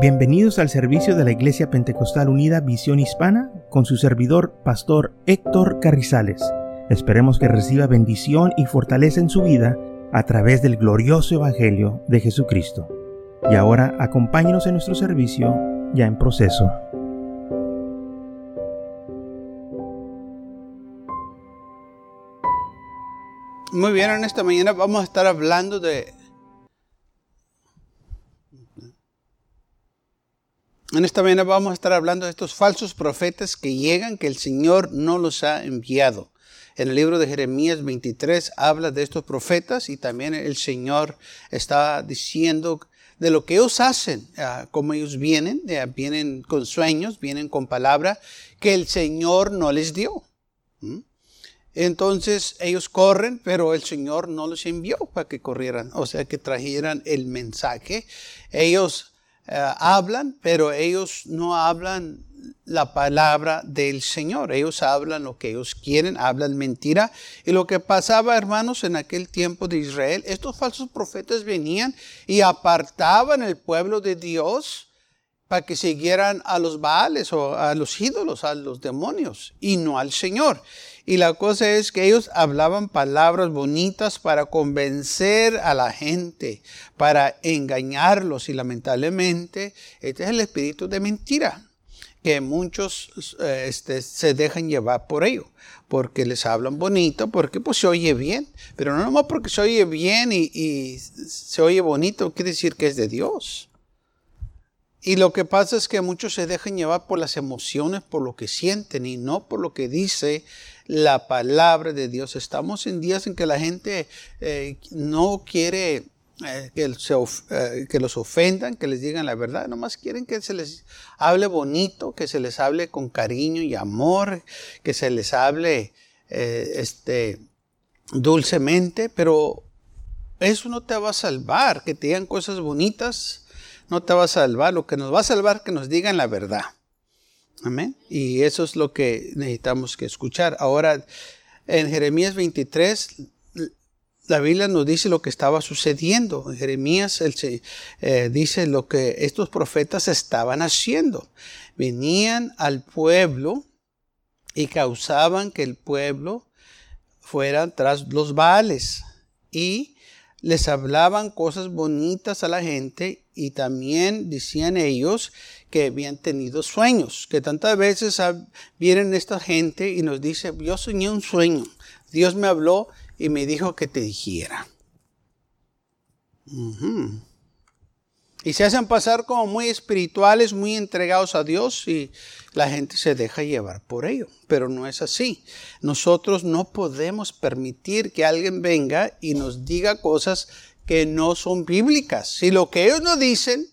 Bienvenidos al servicio de la Iglesia Pentecostal Unida Visión Hispana con su servidor, Pastor Héctor Carrizales. Esperemos que reciba bendición y fortaleza en su vida a través del glorioso Evangelio de Jesucristo. Y ahora acompáñenos en nuestro servicio ya en proceso. Muy bien, en esta mañana vamos a estar hablando de En esta mañana vamos a estar hablando de estos falsos profetas que llegan, que el Señor no los ha enviado. En el libro de Jeremías 23 habla de estos profetas y también el Señor está diciendo de lo que ellos hacen, ah, como ellos vienen, vienen con sueños, vienen con palabra que el Señor no les dio. Entonces ellos corren, pero el Señor no los envió para que corrieran, o sea, que trajeran el mensaje. Ellos eh, hablan, pero ellos no hablan la palabra del Señor. Ellos hablan lo que ellos quieren, hablan mentira. Y lo que pasaba, hermanos, en aquel tiempo de Israel, estos falsos profetas venían y apartaban el pueblo de Dios para que siguieran a los Baales o a los ídolos, a los demonios, y no al Señor. Y la cosa es que ellos hablaban palabras bonitas para convencer a la gente, para engañarlos. Y lamentablemente, este es el espíritu de mentira, que muchos eh, este, se dejan llevar por ello, porque les hablan bonito, porque pues se oye bien. Pero no nomás porque se oye bien y, y se oye bonito, quiere decir que es de Dios. Y lo que pasa es que muchos se dejan llevar por las emociones, por lo que sienten y no por lo que dice la palabra de Dios. Estamos en días en que la gente eh, no quiere eh, que, eh, que, los ofendan, que les digan la verdad, nomás quieren que se les hable bonito, que se les hable con cariño y amor, que se les hable este, dulcemente, pero eso no te va a salvar, que te digan cosas bonitas, no te va a salvar, lo que nos va a salvar es que nos digan la verdad. Amén. Y eso es lo que necesitamos que escuchar. Ahora, en Jeremías 23, la Biblia nos dice lo que estaba sucediendo. En Jeremías eh, dice lo que estos profetas estaban haciendo. Venían al pueblo y causaban que el pueblo fuera tras los baales. Y les hablaban cosas bonitas a la gente y también decían ellos que habían tenido sueños, que tantas veces vienen esta gente y nos dice, yo soñé un sueño, Dios me habló y me dijo que te dijera. Y se hacen pasar como muy espirituales, muy entregados a Dios y la gente se deja llevar por ello. Pero no es así. Nosotros no podemos permitir que alguien venga y nos diga cosas que no son bíblicas. Si lo que ellos nos dicen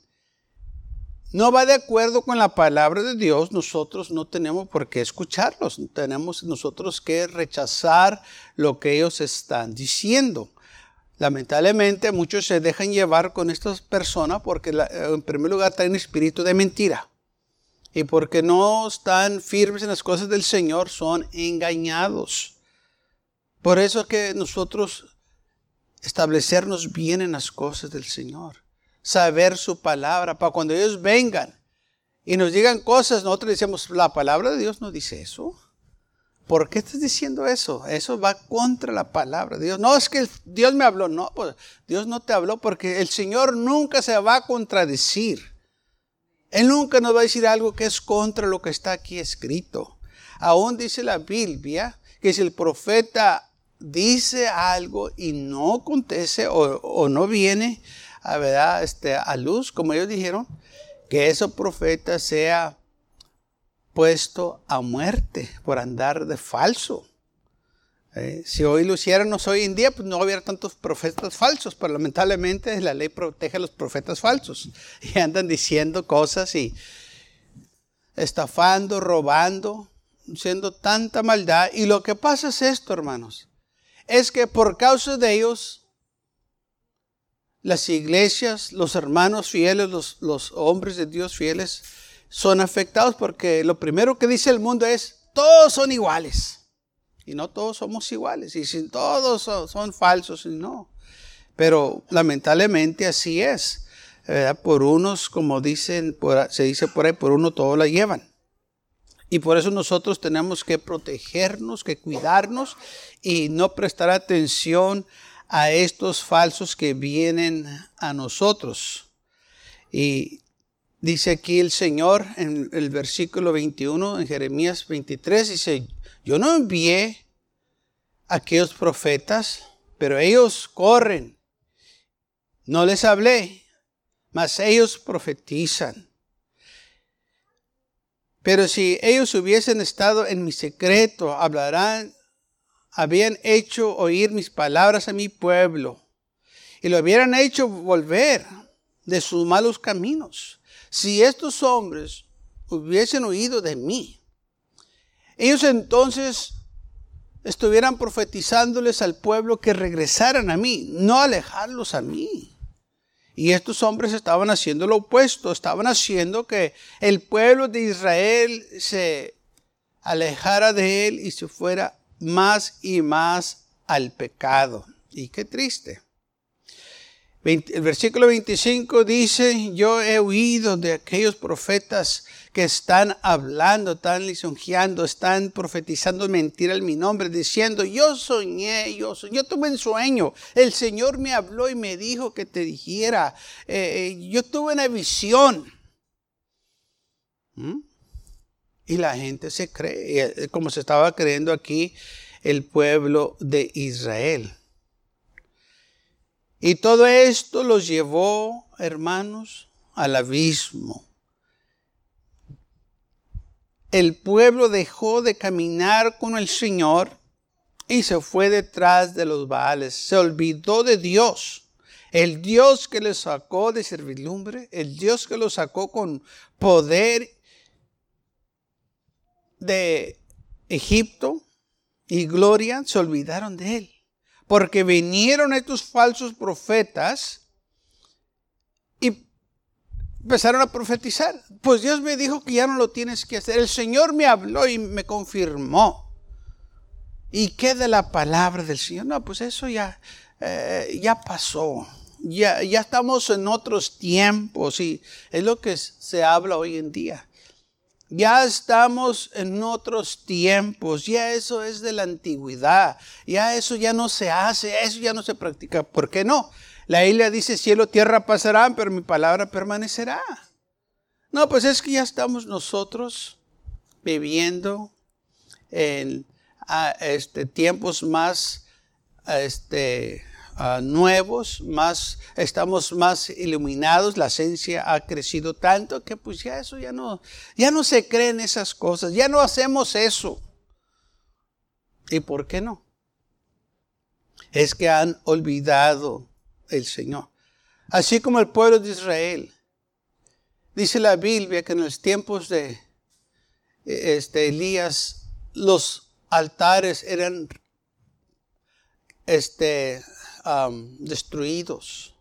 no va de acuerdo con la palabra de Dios, nosotros no tenemos por qué escucharlos. Tenemos nosotros que rechazar lo que ellos están diciendo. Lamentablemente muchos se dejan llevar con estas personas porque en primer lugar traen espíritu de mentira. Y porque no están firmes en las cosas del Señor, son engañados. Por eso es que nosotros establecernos bien en las cosas del Señor saber su palabra, para cuando ellos vengan y nos digan cosas, nosotros decimos, la palabra de Dios no dice eso. ¿Por qué estás diciendo eso? Eso va contra la palabra de Dios. No, es que Dios me habló. No, pues Dios no te habló porque el Señor nunca se va a contradecir. Él nunca nos va a decir algo que es contra lo que está aquí escrito. Aún dice la Biblia que si el profeta dice algo y no acontece o, no viene, a, ¿verdad? Este, a luz, como ellos dijeron, que ese profeta sea puesto a muerte por andar de falso. Eh, si hoy lo hiciéramos hoy en día, pues no hubiera tantos profetas falsos, pero lamentablemente la ley protege a los profetas falsos y andan diciendo cosas y estafando, robando, haciendo tanta maldad. Y lo que pasa es esto, hermanos, es que por causa de ellos las iglesias, los hermanos fieles, los, hombres de Dios fieles, son afectados porque lo primero que dice el mundo es, todos son iguales. Y no todos somos iguales. Y si todos son, falsos, no. Pero lamentablemente así es. Por unos, como dicen, se dice por ahí, por uno todo la llevan. Y por eso nosotros tenemos que protegernos, que cuidarnos y no prestar atención a estos falsos que vienen a nosotros. Y dice aquí el Señor en el versículo 21, en Jeremías 23, dice, yo no envié a aquellos profetas, pero ellos corren. No les hablé, mas ellos profetizan. Pero si ellos hubiesen estado en mi secreto, hablarán, habían hecho oír mis palabras a mi pueblo y lo hubieran hecho volver de sus malos caminos. Si estos hombres hubiesen oído de mí, ellos entonces estuvieran profetizándoles al pueblo que regresaran a mí, no alejarlos a mí. Y estos hombres estaban haciendo lo opuesto, estaban haciendo que el pueblo de Israel se alejara de él y se fuera más y más al pecado. Y qué triste. El versículo 25 dice, yo he huido de aquellos profetas que están hablando, están lisonjeando, están profetizando mentira en mi nombre, diciendo, yo soñé, yo, yo tuve un sueño, el Señor me habló y me dijo que te dijera, eh, eh, yo tuve una visión. ¿Mm? Y la gente se cree, eh, como se estaba creyendo aquí el pueblo de Israel. Y todo esto los llevó, hermanos, al abismo el pueblo dejó de caminar con el Señor y se fue detrás de los Baales. Se olvidó de Dios. El Dios que les sacó de servidumbre, el Dios que los sacó con poder de Egipto y gloria, se olvidaron de él. Porque vinieron estos falsos profetas empezaron a profetizar. Pues Dios me dijo que ya no lo tienes que hacer. El Señor me habló y me confirmó. ¿Y qué de la palabra del Señor? No, pues eso ya, eh, ya pasó. Ya, ya estamos en otros tiempos y es lo que se habla hoy en día. Ya estamos en otros tiempos, ya eso es de la antigüedad, ya eso ya no se hace, eso ya no se practica. ¿Por qué no? La Biblia dice, cielo, tierra pasarán, pero mi palabra permanecerá. No, pues es que ya estamos nosotros viviendo en este, tiempos más este, nuevos, más, estamos más iluminados, la ciencia ha crecido tanto que pues ya eso ya no, ya no se creen esas cosas, ya no hacemos eso. ¿Y por qué no? Es que han olvidado el Señor. Así como el pueblo de Israel. Dice la Biblia que en los tiempos de este, Elías los altares eran este, destruidos.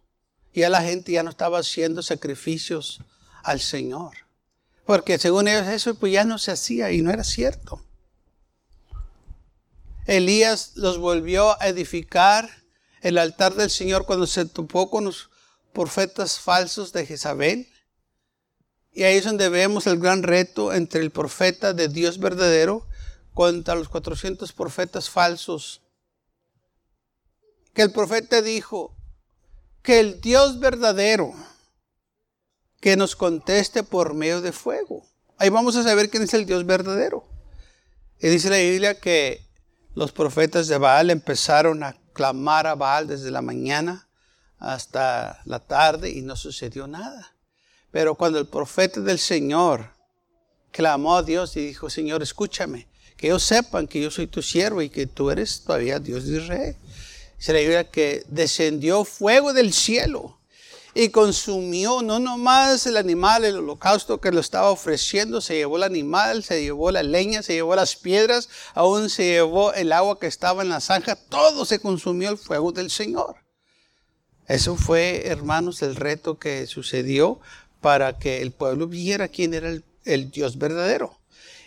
Y a la gente ya no estaba haciendo sacrificios al Señor. Porque según ellos eso pues ya no se hacía y no era cierto. Elías los volvió a edificar el altar del Señor cuando se topó con los profetas falsos de Jezabel. Y ahí es donde vemos el gran reto entre el profeta de Dios verdadero contra los 400 profetas falsos. Que el profeta dijo que el Dios verdadero que nos conteste por medio de fuego. Ahí vamos a saber quién es el Dios verdadero. Y dice la Biblia que los profetas de Baal empezaron a clamar a Baal desde la mañana hasta la tarde y no sucedió nada. Pero cuando el profeta del Señor clamó a Dios y dijo, Señor, escúchame, que ellos sepan que yo soy tu siervo y que tú eres todavía Dios de Israel. Se que descendió fuego del cielo y consumió no nomás el animal, el holocausto que lo estaba ofreciendo, se llevó el animal, se llevó la leña, se llevó las piedras, aún se llevó el agua que estaba en la zanja, todo se consumió el fuego del Señor. Eso fue, hermanos, el reto que sucedió para que el pueblo viera quién era el, el Dios verdadero.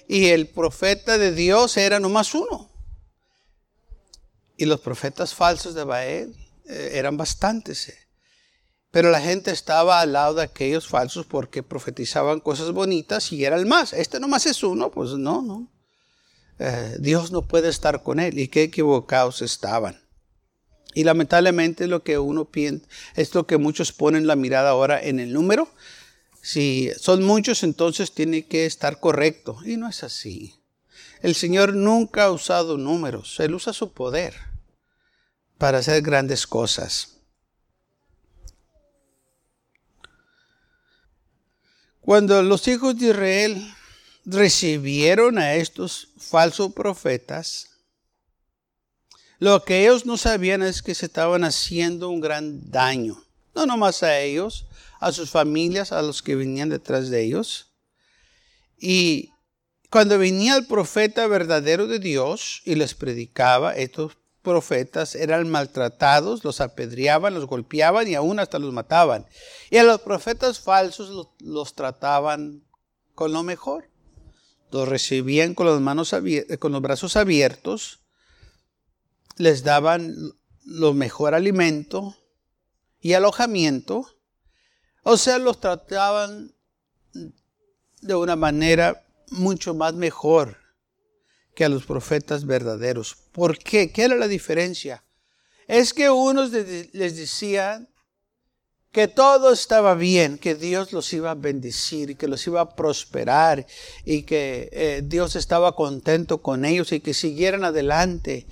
Y el profeta de Dios era nomás uno. Y los profetas falsos de Baal eh, eran bastantes. Pero la gente estaba al lado de aquellos falsos porque profetizaban cosas bonitas y era el más. Este nomás es uno, pues no, no. Eh, Dios no puede estar con él. Y qué equivocados estaban. Y lamentablemente lo que uno piensa, es lo que muchos ponen la mirada ahora en el número. Si son muchos, entonces tiene que estar correcto. Y no es así. El Señor nunca ha usado números. Él usa su poder para hacer grandes cosas. Cuando los hijos de Israel recibieron a estos falsos profetas, lo que ellos no sabían es que se estaban haciendo un gran daño. No nomás a ellos, a sus familias, a los que venían detrás de ellos. Y cuando venía el profeta verdadero de Dios y les predicaba, estos profetas eran maltratados, los apedreaban, los golpeaban y aún hasta los mataban. Y a los profetas falsos los, trataban con lo mejor. Los recibían con, las manos con los brazos abiertos, les daban lo mejor alimento y alojamiento. O sea, los trataban de una manera mucho más mejor que a los profetas verdaderos. ¿Por qué? ¿Qué era la diferencia? Es que unos les decían que todo estaba bien, que Dios los iba a bendecir, que los iba a prosperar y que eh, Dios estaba contento con ellos y que siguieran adelante.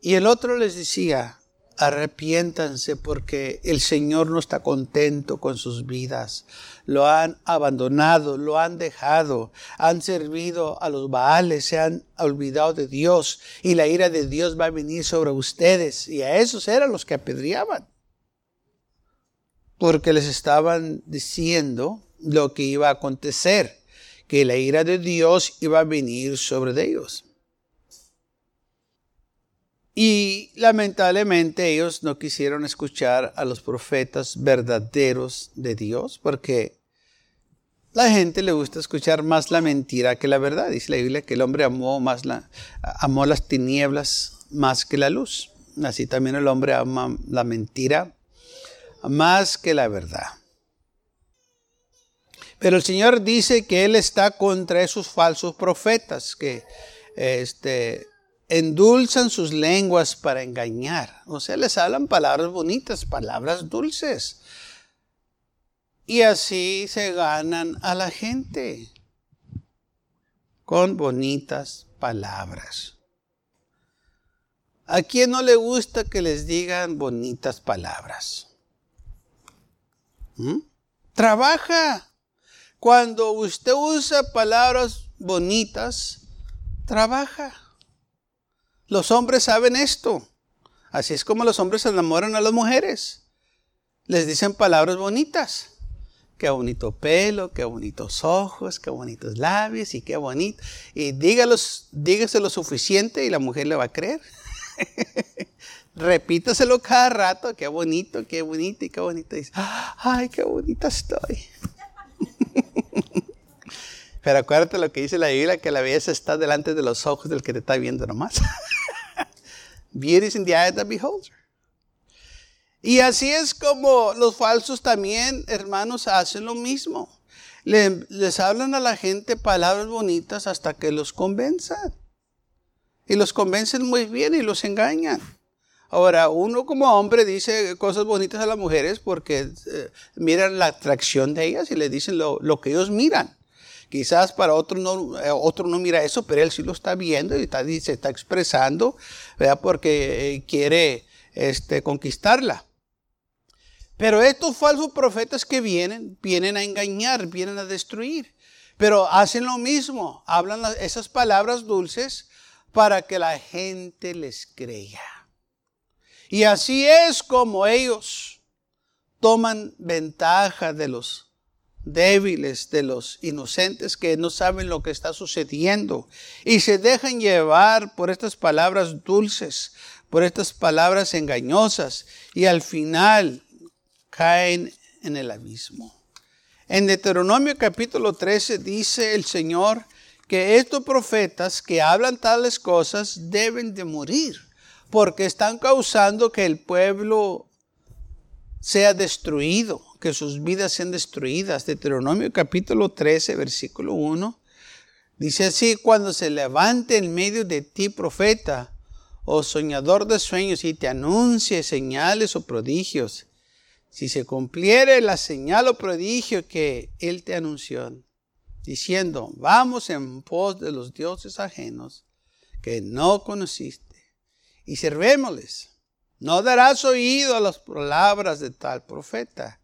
Y el otro les decía, arrepiéntanse porque el Señor no está contento con sus vidas. Lo han abandonado, lo han dejado, han servido a los Baales, se han olvidado de Dios y la ira de Dios va a venir sobre ustedes. Y a esos eran los que apedreaban. Porque les estaban diciendo lo que iba a acontecer, que la ira de Dios iba a venir sobre ellos. Y lamentablemente ellos no quisieron escuchar a los profetas verdaderos de Dios porque la gente le gusta escuchar más la mentira que la verdad. Dice la Biblia que el hombre amó, más la, amó las tinieblas más que la luz. Así también el hombre ama la mentira más que la verdad. Pero el Señor dice que Él está contra esos falsos profetas que este, endulzan sus lenguas para engañar. O sea, les hablan palabras bonitas, palabras dulces. Y así se ganan a la gente con bonitas palabras. ¿A quién no le gusta que les digan bonitas palabras? ¿Mm? Trabaja. Cuando usted usa palabras bonitas, trabaja. Los hombres saben esto. Así es como los hombres enamoran a las mujeres. Les dicen palabras bonitas. Qué bonito pelo, qué bonitos ojos, qué bonitos labios y qué bonito. Y dígalos, dígase lo suficiente y la mujer le va a creer. Repítaselo cada rato, qué bonito, qué bonito y qué bonito. dice, ay, qué bonita estoy. Pero acuérdate lo que dice la Biblia, que la belleza está delante de los ojos del que te está viendo nomás. Beauty is in the eye of the beholder. Y así es como los falsos también, hermanos, hacen lo mismo. les hablan a la gente palabras bonitas hasta que los convenzan. Y los convencen muy bien y los engañan. Ahora, uno como hombre dice cosas bonitas a las mujeres porque eh, miran la atracción de ellas y le dicen lo que ellos miran. Quizás para otro no, eh, otro no mira eso, pero él sí lo está viendo y está, se está expresando, ¿verdad? Porque eh, quiere este, conquistarla. Pero estos falsos profetas que vienen, vienen a engañar, vienen a destruir. Pero hacen lo mismo, hablan esas palabras dulces para que la gente les crea. Y así es como ellos toman ventaja de los débiles, de los inocentes que no saben lo que está sucediendo y se dejan llevar por estas palabras dulces, por estas palabras engañosas y al final caen en el abismo. En Deuteronomio capítulo 13 dice el Señor que estos profetas que hablan tales cosas deben de morir porque están causando que el pueblo sea destruido, que sus vidas sean destruidas. Deuteronomio capítulo 13, versículo 1. Dice así, cuando se levante en medio de ti profeta o soñador de sueños y te anuncie señales o prodigios, si se cumpliere la señal o prodigio que él te anunció, diciendo, vamos en pos de los dioses ajenos que no conociste y servémosles. No darás oído a las palabras de tal profeta,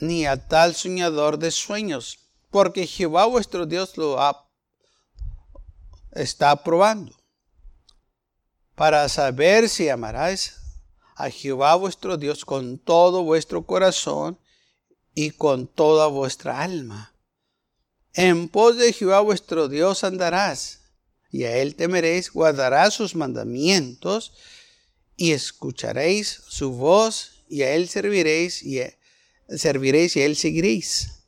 ni a tal soñador de sueños, porque Jehová vuestro Dios lo está probando, para saber si amarás a Jehová vuestro Dios con todo vuestro corazón y con toda vuestra alma. En pos de Jehová vuestro Dios andarás, y a él temeréis, guardarás sus mandamientos, y escucharéis su voz, y a él serviréis, y serviréis y él seguiréis.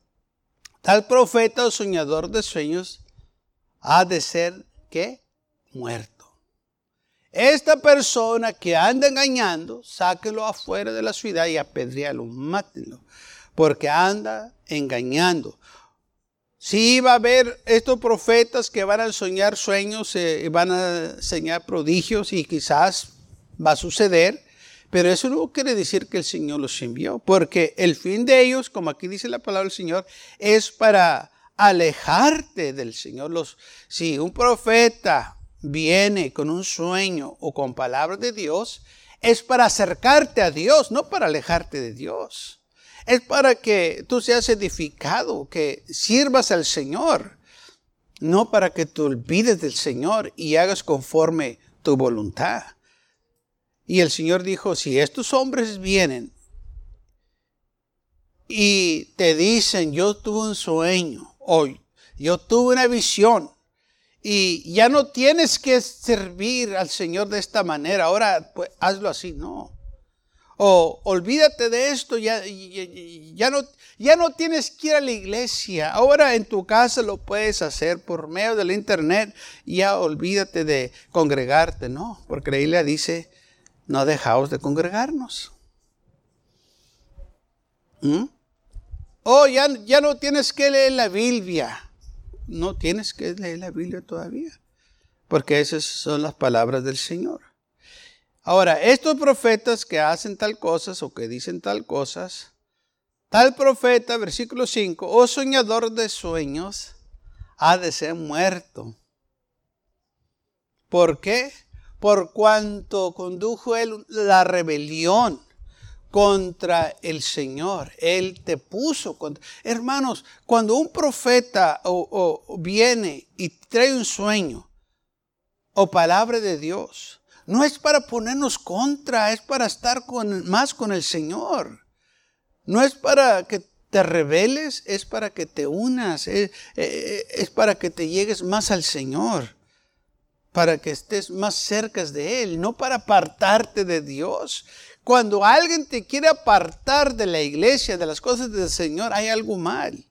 Tal profeta o soñador de sueños ha de ser, ¿qué? Muerto. Esta persona que anda engañando, sáquelo afuera de la ciudad y apedrealo, mátenlo, porque anda engañando. Sí va a haber estos profetas que van a soñar sueños, eh, van a enseñar prodigios y quizás va a suceder, pero eso no quiere decir que el Señor los envió, porque el fin de ellos, como aquí dice la palabra del Señor, es para alejarte del Señor. Los, si un profeta viene con un sueño o con palabras de Dios, es para acercarte a Dios, no para alejarte de Dios. Es para que tú seas edificado, que sirvas al Señor, no para que te olvides del Señor y hagas conforme tu voluntad. Y el Señor dijo, si estos hombres vienen y te dicen, yo tuve un sueño, o yo tuve una visión, y ya no tienes que servir al Señor de esta manera, ahora pues hazlo así, no. O olvídate de esto, ya, ya, no, ya no tienes que ir a la iglesia, ahora en tu casa lo puedes hacer por medio del internet, ya olvídate de congregarte, no, porque la Biblia dice, no dejaos de congregarnos. ¿Mm? Oh, ya, ya no tienes que leer la Biblia no tienes que leer la Biblia todavía, porque esas son las palabras del Señor. Ahora, estos profetas que hacen tal cosas o que dicen tal cosas, tal profeta, versículo 5, o soñador de sueños, ha de ser muerto. ¿Por qué? Por cuanto condujo él la rebelión contra el Señor. Él te puso contra... Hermanos, cuando un profeta o, viene y trae un sueño o palabra de Dios, no es para ponernos contra, es para estar más con el Señor. No es para que te rebeles, es para que te unas, es, es para que te llegues más al Señor para que estés más cerca de Él, no para apartarte de Dios. Cuando alguien te quiere apartar de la iglesia, de las cosas del Señor, hay algo mal.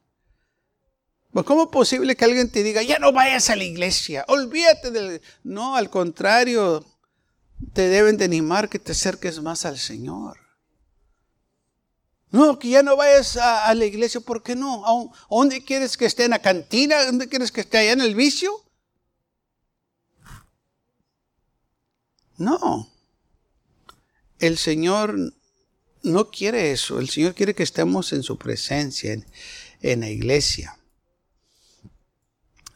Pues, ¿Cómo es posible que alguien te diga, ya no vayas a la iglesia, olvídate del... No, al contrario, te deben de animar que te acerques más al Señor. No, que ya no vayas a, la iglesia, ¿por qué no? ¿A dónde quieres que esté en la cantina? ¿Dónde quieres que esté allá en el vicio? No. El Señor no quiere eso. El Señor quiere que estemos en su presencia, en, la iglesia.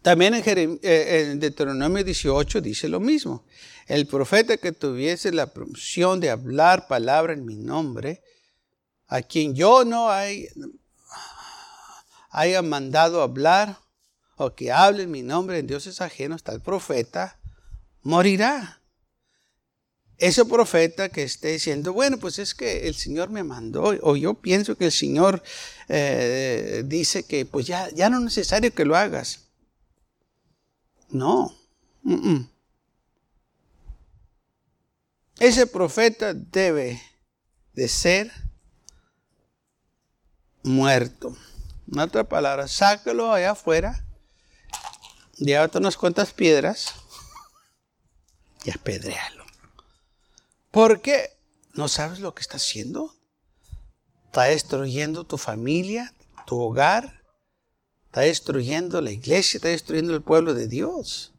También en, eh, en, Deuteronomio 18 dice lo mismo. El profeta que tuviese la promoción de hablar palabra en mi nombre, a quien yo no hay, haya mandado hablar o que hable en mi nombre en dioses ajenos, tal profeta, morirá ese profeta que esté diciendo, bueno, pues es que el Señor me mandó, o yo pienso que el Señor eh, dice que pues ya, ya no es necesario que lo hagas. No. Ese profeta debe de ser muerto. En otra palabra, sácalo allá afuera, llévate unas cuantas piedras y apedrealo. Porque no sabes lo que está haciendo. está destruyendo tu familia, tu hogar, está destruyendo la iglesia, está destruyendo el pueblo de Dios.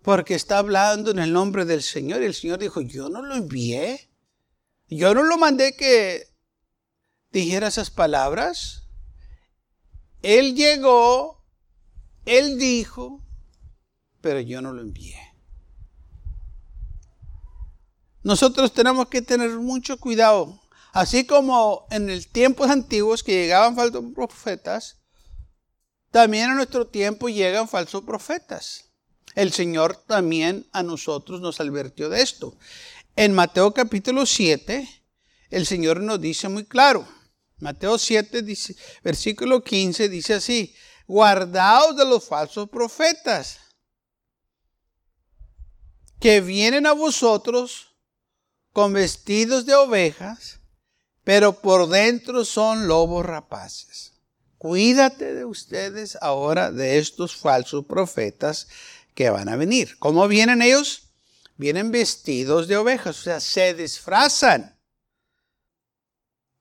Porque está hablando en el nombre del Señor y el Señor dijo, yo no lo envié. Yo no lo mandé que dijera esas palabras. Él llegó, él dijo, pero yo no lo envié. Nosotros tenemos que tener mucho cuidado. Así como en el tiempos antiguos que llegaban falsos profetas, también en nuestro tiempo llegan falsos profetas. El Señor también a nosotros nos advirtió de esto. En Mateo capítulo 7, el Señor nos dice muy claro. Mateo 7, versículo 15 dice así, guardaos de los falsos profetas que vienen a vosotros con vestidos de ovejas, pero por dentro son lobos rapaces. Cuídate de ustedes ahora de estos falsos profetas que van a venir. ¿Cómo vienen ellos? Vienen vestidos de ovejas, o sea, se disfrazan.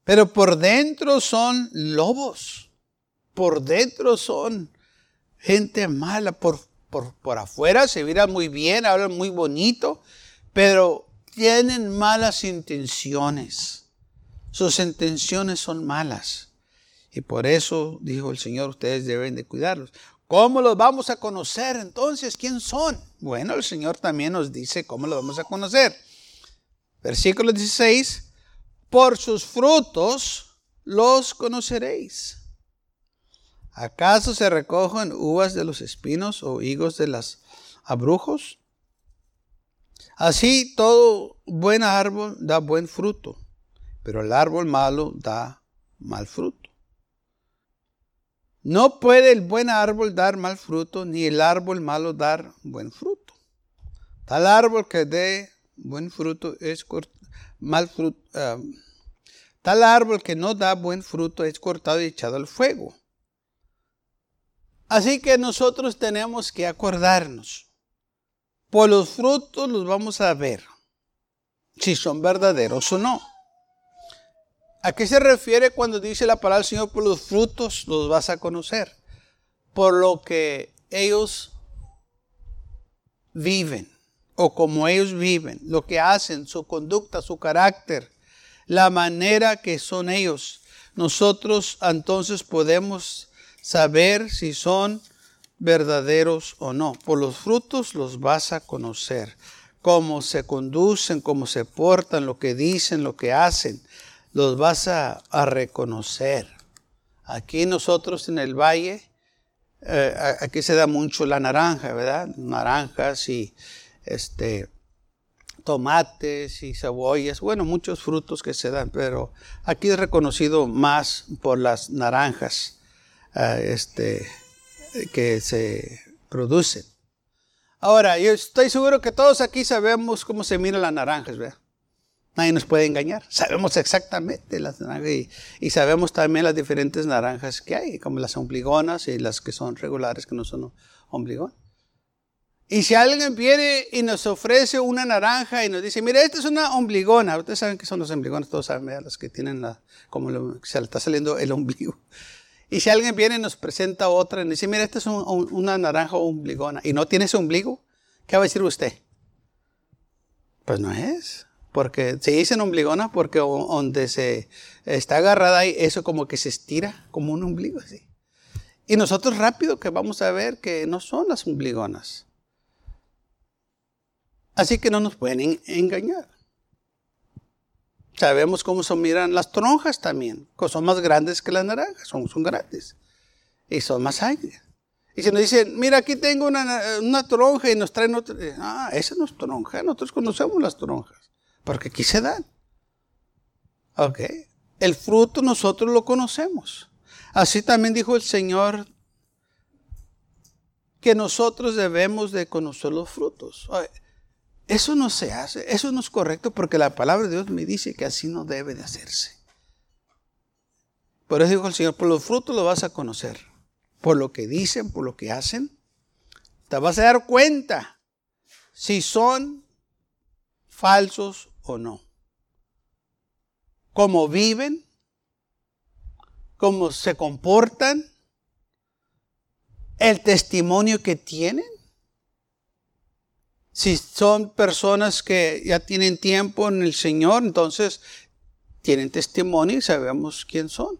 Pero por dentro son lobos. Por dentro son gente mala. Por, por, por afuera se miran muy bien, hablan muy bonito, pero tienen malas intenciones. Sus intenciones son malas. Y por eso, dijo el Señor, ustedes deben de cuidarlos. ¿Cómo los vamos a conocer entonces? ¿Quién son? Bueno, el Señor también nos dice cómo los vamos a conocer. Versículo 16, por sus frutos los conoceréis. ¿Acaso se recogen uvas de los espinos o higos de los abrujos? Así todo buen árbol da buen fruto, pero el árbol malo da mal fruto. No puede el buen árbol dar mal fruto, ni el árbol malo dar buen fruto. Tal árbol que dé buen fruto es mal fruto. Ah, tal árbol que no da buen fruto es cortado y echado al fuego. Así que nosotros tenemos que acordarnos. Por los frutos los vamos a ver si son verdaderos o no. ¿A qué se refiere cuando dice la palabra del Señor por los frutos los vas a conocer? Por lo que ellos viven o como ellos viven, lo que hacen, su conducta, su carácter, la manera que son ellos. Nosotros entonces podemos saber si son verdaderos o no. Por los frutos los vas a conocer. Cómo se conducen, cómo se portan, lo que dicen, lo que hacen los vas a, reconocer. Aquí nosotros en el valle, eh, aquí se da mucho la naranja, ¿verdad? Naranjas y este, tomates y cebollas, bueno, muchos frutos que se dan, pero aquí es reconocido más por las naranjas eh, este, que se producen. Ahora, yo estoy seguro que todos aquí sabemos cómo se miran las naranjas, ¿verdad? Nadie nos puede engañar. Sabemos exactamente las naranjas y, sabemos también las diferentes naranjas que hay, como las ombligonas y las que son regulares, que no son ombligonas. Y si alguien viene y nos ofrece una naranja y nos dice, mira, esta es una ombligona. Ustedes saben que son las ombligonas, todos saben, las que tienen la, como se le está saliendo el ombligo. Y si alguien viene y nos presenta otra y dice, mira, esta es una naranja ombligona y no tiene ese ombligo, ¿qué va a decir usted? Pues no es. Porque se dicen ombligona porque donde se está agarrada ahí, eso como que se estira como un ombligo así. Y nosotros rápido que vamos a ver que no son las ombligonas. Así que no nos pueden engañar. Sabemos cómo se miran las tronjas también, que son más grandes que las naranjas, son, son grandes. Y son más agrias. Y si nos dicen, mira, aquí tengo una, tronja y nos traen otra. Ah, esa no es tronja, nosotros conocemos las tronjas. Porque aquí se dan. Ok. El fruto nosotros lo conocemos. Así también dijo el Señor que nosotros debemos de conocer los frutos. Eso no se hace, eso no es correcto porque la palabra de Dios me dice que así no debe de hacerse. Por eso dijo el Señor, por los frutos lo vas a conocer. Por lo que dicen, por lo que hacen, te vas a dar cuenta si son falsos o no. cómo viven, cómo se comportan, el testimonio que tienen. Si son personas que ya tienen tiempo en el Señor, entonces tienen testimonio y sabemos quién son,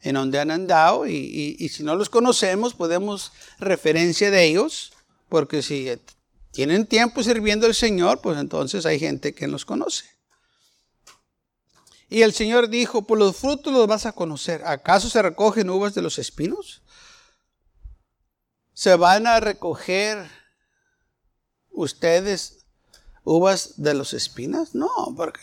en dónde han andado. Y, si no los conocemos, podemos referencia de ellos, porque si tienen tiempo sirviendo al Señor, pues entonces hay gente que los conoce. Y el Señor dijo, por los frutos los vas a conocer. ¿Acaso se recogen uvas de los espinos? ¿Se van a recoger ustedes uvas de los espinas? No, porque,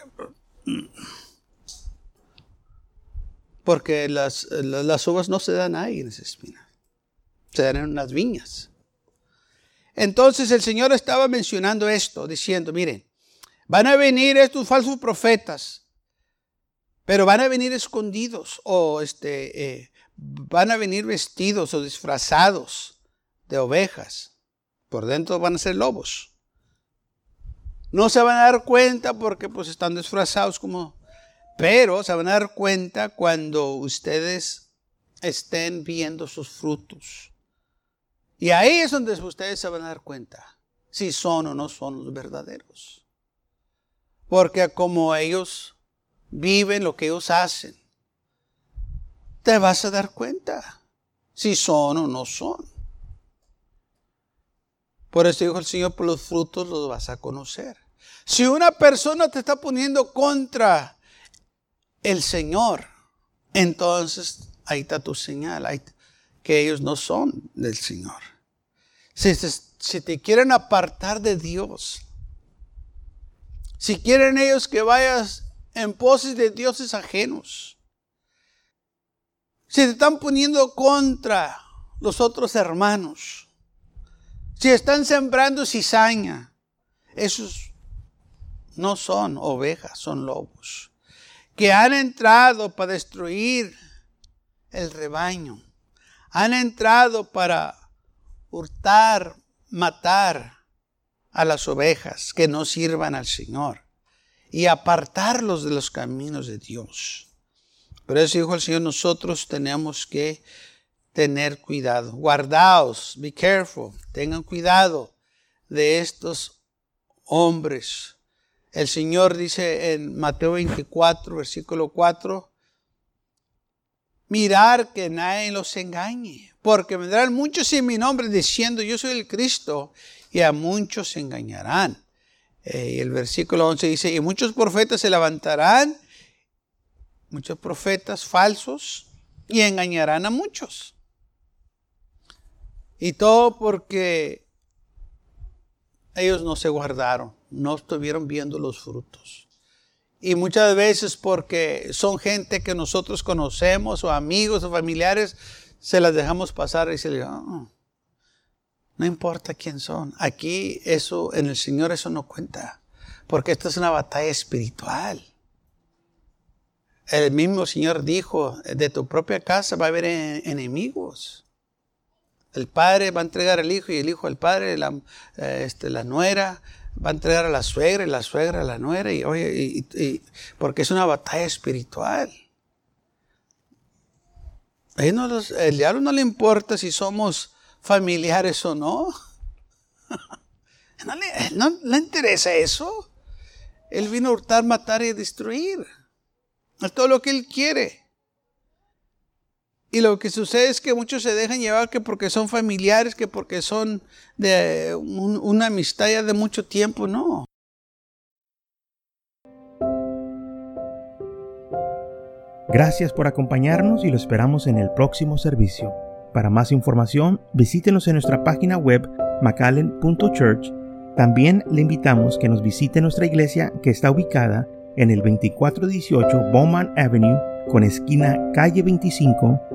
porque las, las uvas no se dan ahí en esas espinas. Se dan en unas viñas. Entonces el Señor estaba mencionando esto, diciendo, miren, van a venir estos falsos profetas pero van a venir escondidos o este, eh, van a venir vestidos o disfrazados de ovejas. Por dentro van a ser lobos. No se van a dar cuenta porque pues están disfrazados como... Pero se van a dar cuenta cuando ustedes estén viendo sus frutos. Y ahí es donde ustedes se van a dar cuenta si son o no son los verdaderos. Porque como ellos viven, lo que ellos hacen, te vas a dar cuenta si son o no son. Por eso dijo el Señor, por los frutos los vas a conocer. Si una persona te está poniendo contra el Señor, entonces ahí está tu señal, que ellos no son del Señor. Si, si te quieren apartar de Dios, si quieren ellos que vayas en poses de dioses ajenos. Se están poniendo contra los otros hermanos. Si están sembrando cizaña, esos no son ovejas, son lobos, que han entrado para destruir el rebaño. Han entrado para hurtar, matar a las ovejas que no sirvan al Señor y apartarlos de los caminos de Dios. Por eso dijo el Señor, nosotros tenemos que tener cuidado. Guardaos, be careful, tengan cuidado de estos hombres. El Señor dice en Mateo 24, versículo 4, mirar que nadie los engañe, porque vendrán muchos en mi nombre diciendo yo soy el Cristo y a muchos se engañarán. Eh, y el versículo 11 dice, y muchos profetas se levantarán, muchos profetas falsos, y engañarán a muchos. Y todo porque ellos no se guardaron, no estuvieron viendo los frutos. Y muchas veces porque son gente que nosotros conocemos o amigos o familiares, se las dejamos pasar y se les oh, no importa quién son. Aquí eso, en el Señor eso no cuenta. Porque esto es una batalla espiritual. El mismo Señor dijo, de tu propia casa va a haber enemigos. El padre va a entregar al hijo y el hijo al padre, la, eh, este, la nuera va a entregar a la suegra y la suegra a la nuera. Y, oye, porque es una batalla espiritual. el diablo no le importa si somos familiares o no. No le, interesa eso. Él vino a hurtar, matar y destruir. Es todo lo que él quiere. Y lo que sucede es que muchos se dejan llevar que porque son familiares, que porque son de una amistad ya de mucho tiempo, no. Gracias por acompañarnos y lo esperamos en el próximo servicio. Para más información, visítenos en nuestra página web macallen.church. También le invitamos que nos visite nuestra iglesia que está ubicada en el 2418 Bowman Avenue con esquina calle 25